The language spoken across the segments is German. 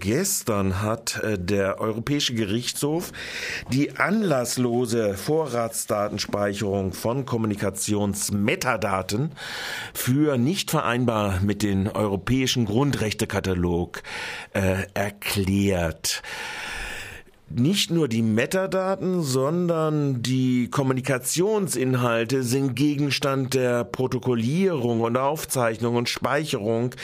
gestern hat äh, der Europäische Gerichtshof die anlasslose Vorratsdatenspeicherung von Kommunikationsmetadaten für nicht vereinbar mit dem europäischen Grundrechtekatalog äh, erklärt nicht nur die Metadaten, sondern die Kommunikationsinhalte sind Gegenstand der Protokollierung und Aufzeichnung und Speicherung,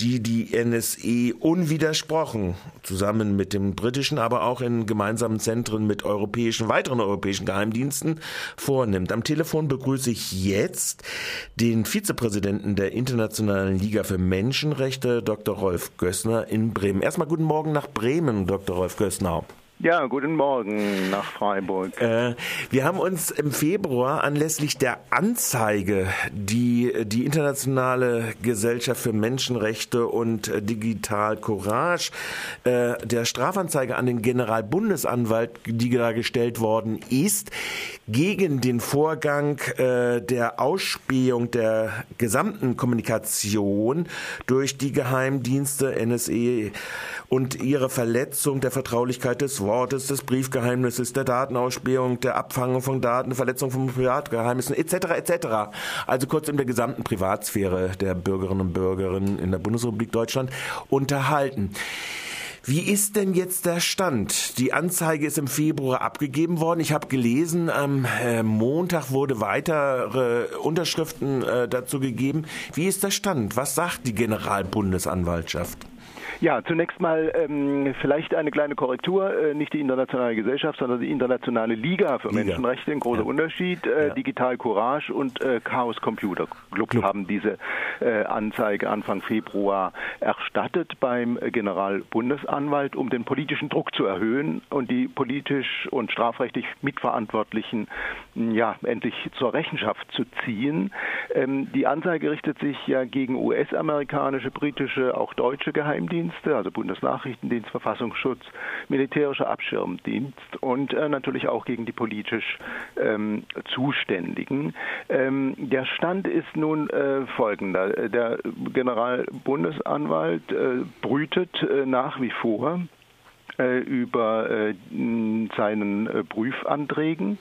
die die NSE unwidersprochen zusammen mit dem britischen, aber auch in gemeinsamen Zentren mit europäischen, weiteren europäischen Geheimdiensten vornimmt. Am Telefon begrüße ich jetzt den Vizepräsidenten der Internationalen Liga für Menschenrechte, Dr. Rolf Gössner in Bremen. Erstmal guten Morgen nach Bremen, Dr. Rolf Gössner. Ja, guten Morgen nach Freiburg. Äh, wir haben uns im Februar anlässlich der Anzeige, die die Internationale Gesellschaft für Menschenrechte und Digital Courage, äh, der Strafanzeige an den Generalbundesanwalt, die da gestellt worden ist, gegen den Vorgang äh, der Ausspähung der gesamten Kommunikation durch die Geheimdienste NSE und ihre Verletzung der Vertraulichkeit des Wortes, des Briefgeheimnisses, der Datenausspähung, der Abfangung von Daten, Verletzung von Privatgeheimnissen etc. etc. Also kurz in der gesamten Privatsphäre der Bürgerinnen und Bürger in der Bundesrepublik Deutschland unterhalten. Wie ist denn jetzt der Stand? Die Anzeige ist im Februar abgegeben worden. Ich habe gelesen, am äh, Montag wurde weitere Unterschriften äh, dazu gegeben. Wie ist der Stand? Was sagt die Generalbundesanwaltschaft? Ja, zunächst mal ähm, vielleicht eine kleine Korrektur. Äh, nicht die internationale Gesellschaft, sondern die internationale Liga für Liga. Menschenrechte. Ein großer ja. Unterschied. Äh, ja. Digital Courage und äh, Chaos Computer Club, Club, haben diese Anzeige Anfang Februar erstattet beim Generalbundesanwalt, um den politischen Druck zu erhöhen und die politisch und strafrechtlich Mitverantwortlichen ja endlich zur Rechenschaft zu ziehen. Ähm, die Anzeige richtet sich ja gegen US-amerikanische, britische, auch deutsche Geheimdienste. Dienste, also Bundesnachrichtendienst, Verfassungsschutz, militärischer Abschirmdienst und äh, natürlich auch gegen die politisch ähm, Zuständigen. Ähm, der Stand ist nun äh, folgender. Der Generalbundesanwalt äh, brütet äh, nach wie vor äh, über äh, seinen Prüfanträgen.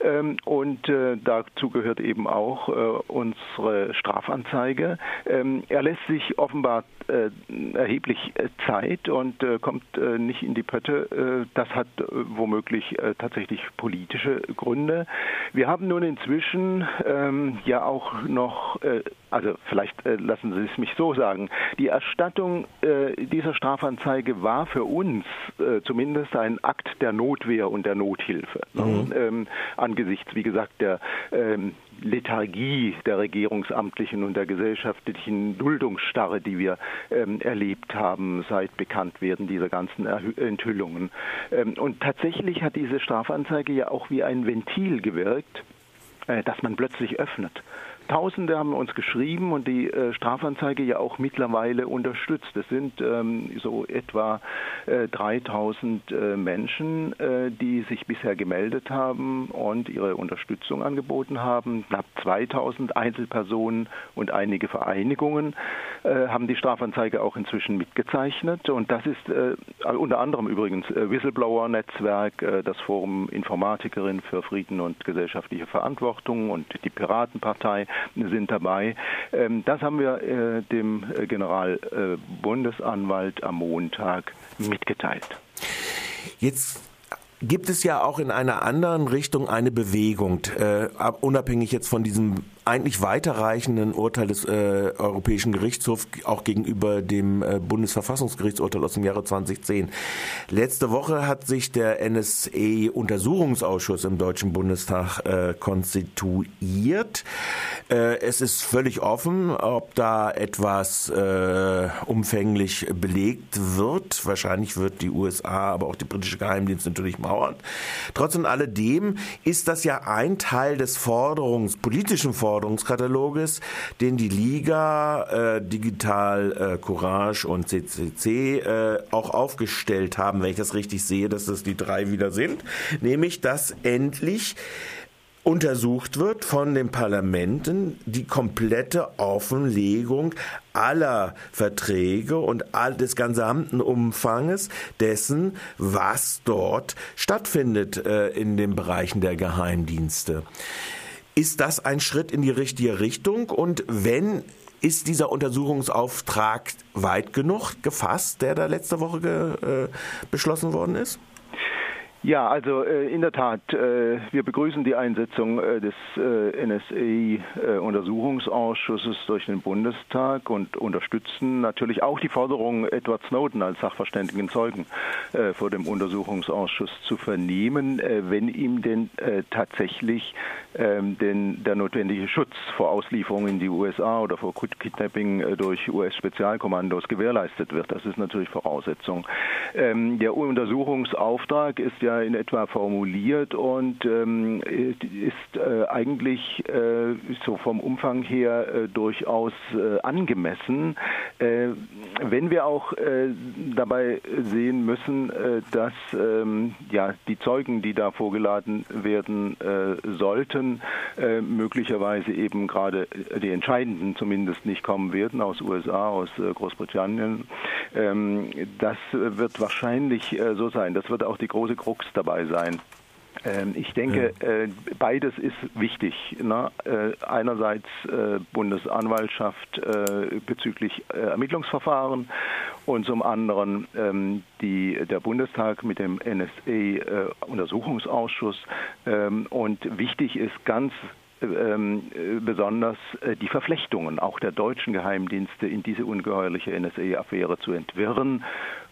Ähm, und äh, dazu gehört eben auch äh, unsere Strafanzeige. Ähm, er lässt sich offenbar äh, erheblich Zeit und kommt nicht in die Pötte. das hat womöglich tatsächlich politische Gründe. Wir haben nun inzwischen ähm, ja auch noch, also vielleicht lassen Sie es mich so sagen, die Erstattung dieser Strafanzeige war für uns zumindest ein Akt der Notwehr und der Nothilfe. Mhm angesichts, wie gesagt, der ähm, Lethargie der Regierungsamtlichen und der gesellschaftlichen Duldungsstarre, die wir ähm, erlebt haben seit Bekanntwerden dieser ganzen Enthüllungen. Ähm, und tatsächlich hat diese Strafanzeige ja auch wie ein Ventil gewirkt, äh, das man plötzlich öffnet. Tausende haben uns geschrieben und die äh, Strafanzeige ja auch mittlerweile unterstützt. Es sind ähm, so etwa äh, 3000 äh, Menschen, äh, die sich bisher gemeldet haben und ihre Unterstützung angeboten haben. Knapp 2000 Einzelpersonen und einige Vereinigungen äh, haben die Strafanzeige auch inzwischen mitgezeichnet. Und das ist äh, unter anderem übrigens Whistleblower-Netzwerk, das Forum Informatikerin für Frieden und gesellschaftliche Verantwortung und die Piratenpartei sind dabei. Ähm, das haben wir äh, dem äh, Generalbundesanwalt am Montag mitgeteilt. Jetzt gibt es ja auch in einer anderen Richtung eine Bewegung, äh, unabhängig jetzt von diesem eigentlich weiterreichenden Urteil des äh, Europäischen Gerichtshofs auch gegenüber dem äh, Bundesverfassungsgerichtsurteil aus dem Jahre 2010. Letzte Woche hat sich der NSA-Untersuchungsausschuss im Deutschen Bundestag äh, konstituiert. Äh, es ist völlig offen, ob da etwas äh, umfänglich belegt wird. Wahrscheinlich wird die USA, aber auch die britische Geheimdienst natürlich mauern. Trotz alledem ist das ja ein Teil des Forderungs, politischen Forderungs Forderungskataloges, den die Liga, äh, Digital äh, Courage und CCC äh, auch aufgestellt haben, wenn ich das richtig sehe, dass das die drei wieder sind, nämlich dass endlich untersucht wird von den Parlamenten die komplette Offenlegung aller Verträge und all des gesamten Umfanges dessen, was dort stattfindet äh, in den Bereichen der Geheimdienste. Ist das ein Schritt in die richtige Richtung? Und wenn ist dieser Untersuchungsauftrag weit genug gefasst, der da letzte Woche ge, äh, beschlossen worden ist? Ja, also äh, in der Tat, äh, wir begrüßen die Einsetzung äh, des äh, NSA-Untersuchungsausschusses durch den Bundestag und unterstützen natürlich auch die Forderung, Edward Snowden als sachverständigen Zeugen äh, vor dem Untersuchungsausschuss zu vernehmen, äh, wenn ihm denn tatsächlich ähm, den, der notwendige Schutz vor Auslieferung in die USA oder vor Kidnapping durch US-Spezialkommandos gewährleistet wird. Das ist natürlich Voraussetzung. Ähm, der Untersuchungsauftrag ist ja ja in etwa formuliert und ähm, ist äh, eigentlich äh, so vom Umfang her äh, durchaus äh, angemessen. Äh, wenn wir auch äh, dabei sehen müssen, dass ähm, ja, die Zeugen, die da vorgeladen werden sollten, möglicherweise eben gerade die entscheidenden zumindest nicht kommen werden aus USA, aus Großbritannien. Ähm, das wird wahrscheinlich so sein. Das wird auch die große Krux Krux dabei sein. Ähm, ich denke, äh, beides ist wichtig. Ne? Äh, einerseits äh, Bundesanwaltschaft bezüglich Ermittlungsverfahren und zum anderen ähm, die, der Bundestag mit dem NSA-Untersuchungsausschuss. Ähm, und wichtig ist ganz ähm, besonders äh, die Verflechtungen auch der deutschen Geheimdienste in diese ungeheuerliche NSA-Affäre zu entwirren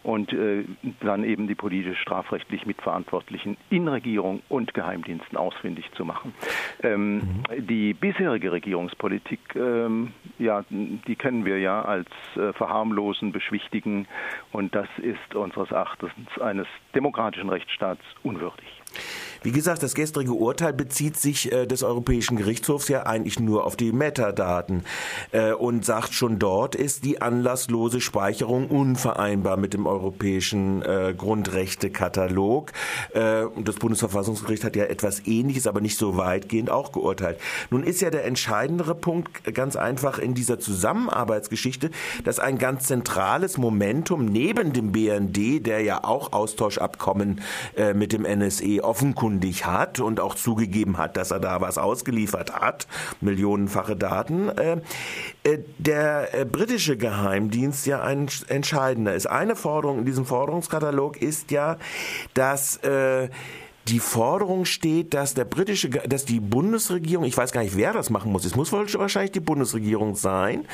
und äh, dann eben die politisch strafrechtlich Mitverantwortlichen in Regierung und Geheimdiensten ausfindig zu machen. Ähm, mhm. Die bisherige Regierungspolitik, ähm, ja, die kennen wir ja als äh, verharmlosen, beschwichtigen und das ist unseres Erachtens eines demokratischen Rechtsstaats unwürdig. Wie gesagt, das gestrige Urteil bezieht sich äh, des Europäischen Gerichtshofs ja eigentlich nur auf die Metadaten äh, und sagt schon dort ist die anlasslose Speicherung unvereinbar mit dem europäischen äh, Grundrechtekatalog. Äh, das Bundesverfassungsgericht hat ja etwas Ähnliches, aber nicht so weitgehend auch geurteilt. Nun ist ja der entscheidendere Punkt ganz einfach in dieser Zusammenarbeitsgeschichte, dass ein ganz zentrales Momentum neben dem BND, der ja auch Austauschabkommen äh, mit dem NSE offenkundig hat und auch zugegeben hat, dass er da was ausgeliefert hat, millionenfache Daten, äh, äh, der äh, britische Geheimdienst ja ein entscheidender ist. Eine Forderung in diesem Forderungskatalog ist ja, dass die Forderung steht, dass der britische, dass die Bundesregierung, ich weiß gar nicht, wer das machen muss, es muss wahrscheinlich die Bundesregierung sein,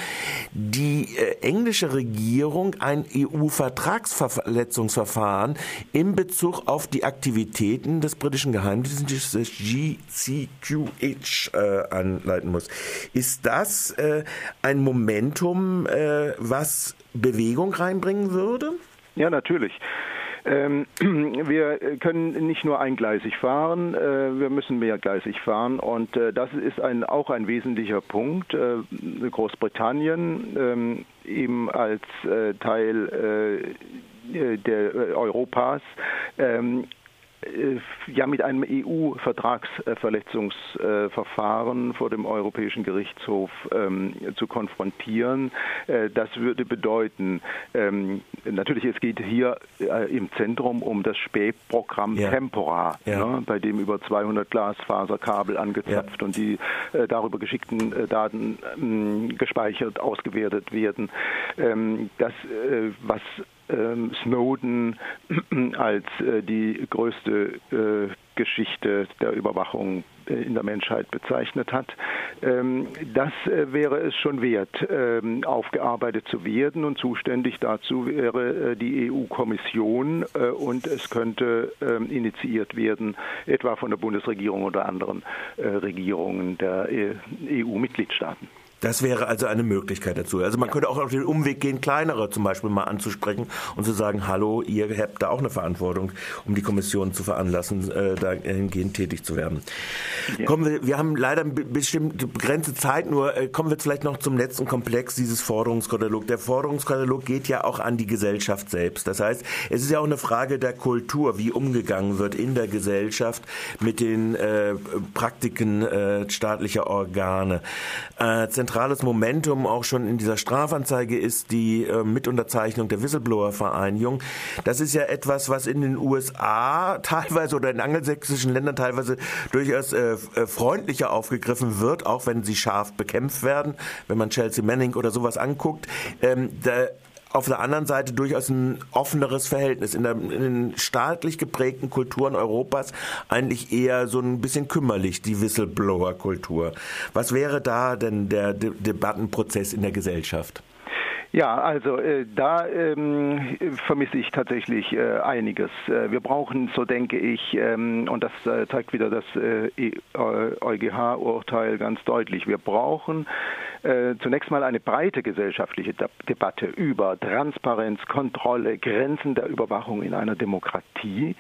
die äh, englische Regierung ein EU-Vertragsverletzungsverfahren in Bezug auf die Aktivitäten des britischen Geheimdienstes GCQH äh, anleiten muss. Ist das äh, ein Momentum, äh, was Bewegung reinbringen würde? Ja, natürlich. Ähm, wir können nicht nur eingleisig fahren, äh, wir müssen mehrgleisig fahren und äh, das ist ein, auch ein wesentlicher Punkt. Äh, Großbritannien ähm, eben als Teil der Europas ähm, äh, ja mit einem EU-Vertragsverletzungsverfahren vor dem Europäischen Gerichtshof ähm, zu konfrontieren. Äh, das würde bedeuten, ähm, natürlich es geht hier äh, im Zentrum um das Spähprogramm ja. Tempora, ja. Ne, bei dem über 200 Glasfaserkabel angezapft ja. und die äh, darüber geschickten äh, Daten ähm, gespeichert, ausgewertet werden. Ähm, das, äh, was Snowden als äh, die größte äh, Geschichte der Überwachung äh, in der Menschheit bezeichnet hat. Ähm, das wäre es schon wert, ähm, aufgearbeitet zu werden und zuständig dazu wäre die EU-Kommission und es könnte initiiert werden, etwa von der Bundesregierung oder anderen Regierungen der EU-Mitgliedstaaten. Das wäre also eine Möglichkeit dazu. Also man ja. könnte auch auf den Umweg gehen, kleinere zum Beispiel mal anzusprechen und zu sagen, hallo, ihr habt da auch eine Verantwortung, um die Kommission zu veranlassen, äh, dahingehend tätig zu werden. Ja. Kommen wir, wir haben leider bestimmte begrenzte Zeit, nur äh, kommen wir vielleicht noch zum letzten Komplex dieses Forderungskatalog. Der Forderungskatalog geht ja auch an die Gesellschaft selbst. Das heißt, es ist ja auch eine Frage der Kultur, wie umgegangen wird in der Gesellschaft mit den äh, Praktiken äh, staatlicher Organe. Äh, zentrales Momentum auch schon in dieser Strafanzeige ist die äh, Mitunterzeichnung der Whistleblower-Vereinigung. Das ist ja etwas, was in den USA teilweise oder in angelsächsischen Ländern teilweise durchaus äh, äh, freundlicher aufgegriffen wird, auch wenn sie scharf bekämpft werden. Wenn man Chelsea Manning oder sowas anguckt, ähm, da auf der anderen Seite durchaus ein offeneres Verhältnis. In, der, in den staatlich geprägten Kulturen Europas eigentlich eher so ein bisschen kümmerlich, die Whistleblower-Kultur. Was wäre da denn der De Debattenprozess in der Gesellschaft? Ja, also äh, da ähm, vermisse ich tatsächlich äh, einiges. Äh, wir brauchen, so denke ich, ähm, und das äh, zeigt wieder das EuGH-Urteil ganz deutlich, wir brauchen äh, zunächst mal eine breite gesellschaftliche Debatte über Transparenz, Kontrolle, Grenzen der Überwachung in einer Demokratie.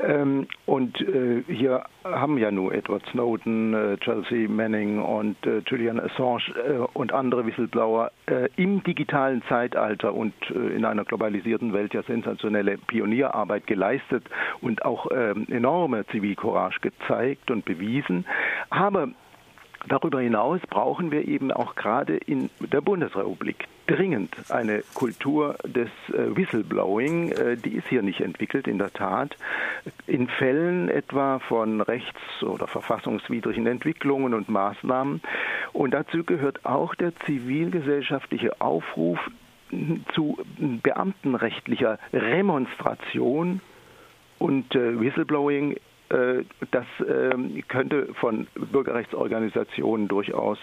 Ähm, und äh, hier haben ja nur Edward Snowden, äh, Chelsea Manning und äh, Julian Assange äh, und andere Whistleblower im digitalen Zeitalter und in einer globalisierten Welt ja sensationelle Pionierarbeit geleistet und auch ähm, enorme Zivilcourage gezeigt und bewiesen. Aber Darüber hinaus brauchen wir eben auch gerade in der Bundesrepublik dringend eine Kultur des äh, Whistleblowing. Äh, die ist hier nicht entwickelt, in der Tat. In Fällen etwa von rechts- oder verfassungswidrigen Entwicklungen und Maßnahmen. Und dazu gehört auch der zivilgesellschaftliche Aufruf zu beamtenrechtlicher Remonstration und äh, Whistleblowing das ähm, könnte von Bürgerrechtsorganisationen durchaus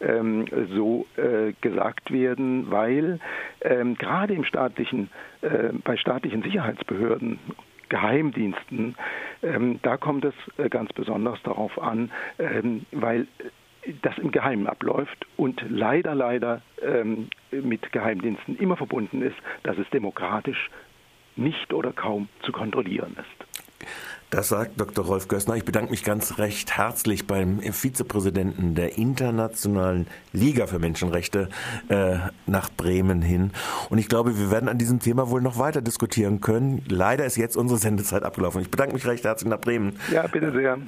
ähm, so äh, gesagt werden, weil ähm, gerade im staatlichen, äh, bei staatlichen Sicherheitsbehörden Geheimdiensten, da kommt es ganz besonders darauf an, weil das im Geheimen abläuft und leider, leider mit Geheimdiensten immer verbunden ist, dass es demokratisch nicht oder kaum zu kontrollieren ist. Das sagt Dr. Rolf Gössner. Ich bedanke mich ganz recht herzlich beim Vizepräsidenten der Internationalen Liga für Menschenrechte äh, nach Bremen hin. Und ich glaube, wir werden an diesem Thema wohl noch weiter diskutieren können. Leider ist jetzt unsere Sendezeit abgelaufen. Ich bedanke mich recht herzlich nach Bremen. Ja, bitte sehr.